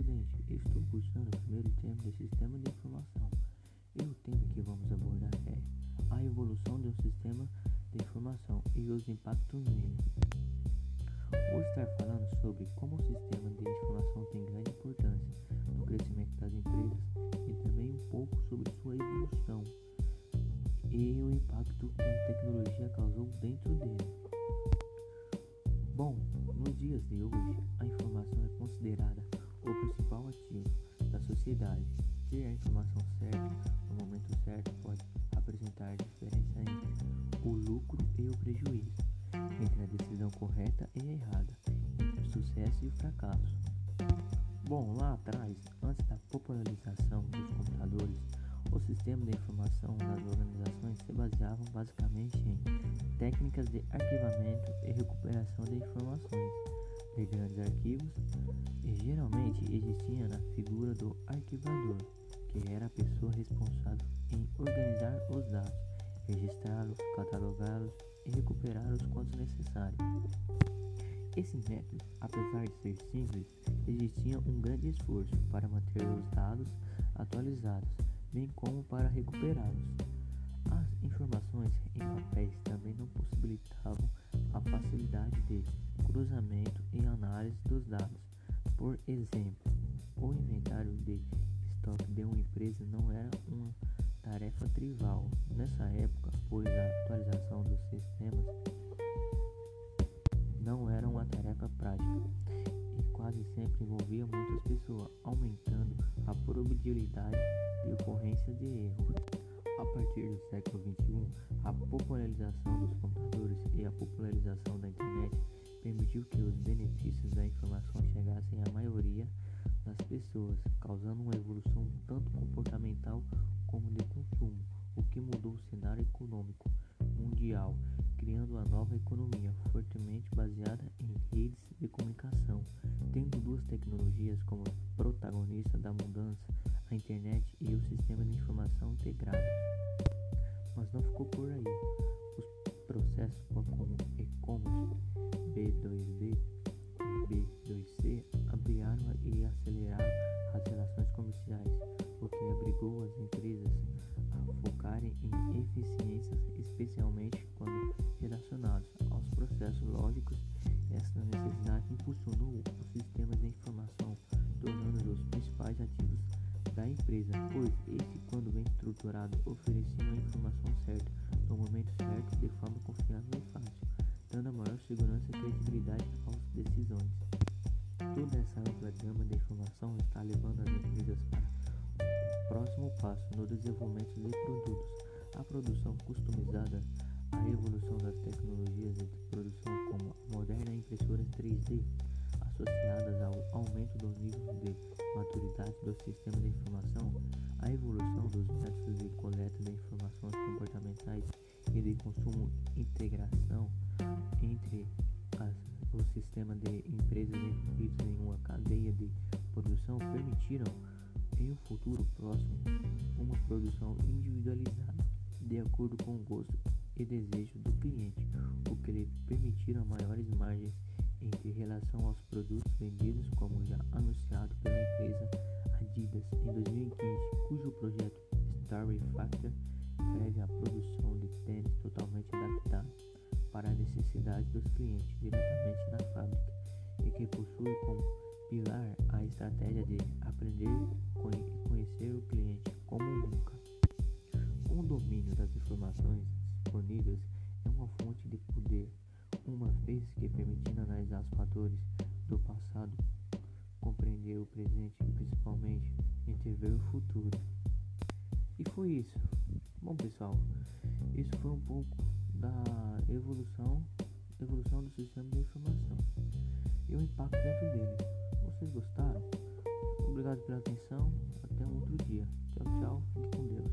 estou cursando o primeiro tema de Sistema de Informação e o tema que vamos abordar é a evolução do sistema de informação e os impactos nele. Vou estar falando sobre como o sistema de informação tem grande importância no crescimento das empresas e também um pouco sobre sua evolução e o impacto que a tecnologia causou dentro dele. Bom, nos dias de hoje, a informação é considerada o principal ativo da sociedade. Ter a informação certa no momento certo pode apresentar diferença entre o lucro e o prejuízo, entre a decisão correta e a errada, entre o sucesso e o fracasso. Bom, lá atrás, antes da popularização dos computadores, o sistema de informação nas organizações se baseavam basicamente em técnicas de arquivamento e recuperação de informações de grandes arquivos e geralmente existia na figura do arquivador, que era a pessoa responsável em organizar os dados, registrá-los, catalogá-los e recuperá-los quando necessário. Esse método, apesar de ser simples, existia um grande esforço para manter os dados atualizados, bem como para recuperá-los. As informações em papéis também não possibilitavam a facilidade de cruzamento análise dos dados. Por exemplo, o inventário de estoque de uma empresa não era uma tarefa trivial nessa época, pois a atualização dos sistemas não era uma tarefa prática e quase sempre envolvia muitas pessoas, aumentando a probabilidade de ocorrência de erros. A partir do século XXI, a popularização dos computadores e a popularização da internet permitiu que os benefícios da informação chegassem à maioria das pessoas, causando uma evolução tanto comportamental como de consumo, o que mudou o cenário econômico mundial, criando uma nova economia fortemente baseada em redes de comunicação, tendo duas tecnologias como protagonista da mudança, a internet e o sistema de informação integrado. Mas não ficou por aí. As empresas a focarem em eficiências, especialmente quando relacionados aos processos lógicos. Esta necessidade impulsionou os sistemas de informação, tornando-os os principais ativos da empresa, pois esse, quando bem estruturado, oferecia a informação certa no momento certo, de forma confiável e fácil, dando maior segurança e credibilidade às decisões. Toda essa ampla gama de informação no desenvolvimento de produtos, a produção customizada, a evolução das tecnologias de produção como a moderna impressora 3D, associadas ao aumento do nível de maturidade do sistema de informação, a evolução dos métodos de coleta de informações comportamentais e de consumo, integração entre as, o sistema de empresas envolvidas em uma cadeia de produção permitiram, em um futuro próximo, produção individualizada, de acordo com o gosto e desejo do cliente, o que lhe permitiram maiores margens entre relação aos produtos vendidos, como já anunciado pela empresa Adidas em 2015, cujo projeto Story Factor prevê a produção de tênis totalmente adaptados para a necessidade dos clientes diretamente na fábrica e que possui como pilar a estratégia de aprender e conhecer o cliente como nunca. O domínio das informações disponíveis é uma fonte de poder uma vez que permitindo analisar os fatores do passado, compreender o presente e principalmente entrever o futuro. E foi isso. Bom pessoal, isso foi um pouco da evolução, evolução do sistema de informação e o impacto dentro dele. Vocês gostaram? Obrigado pela atenção. Até um outro dia. Tchau, tchau. Fique com Deus.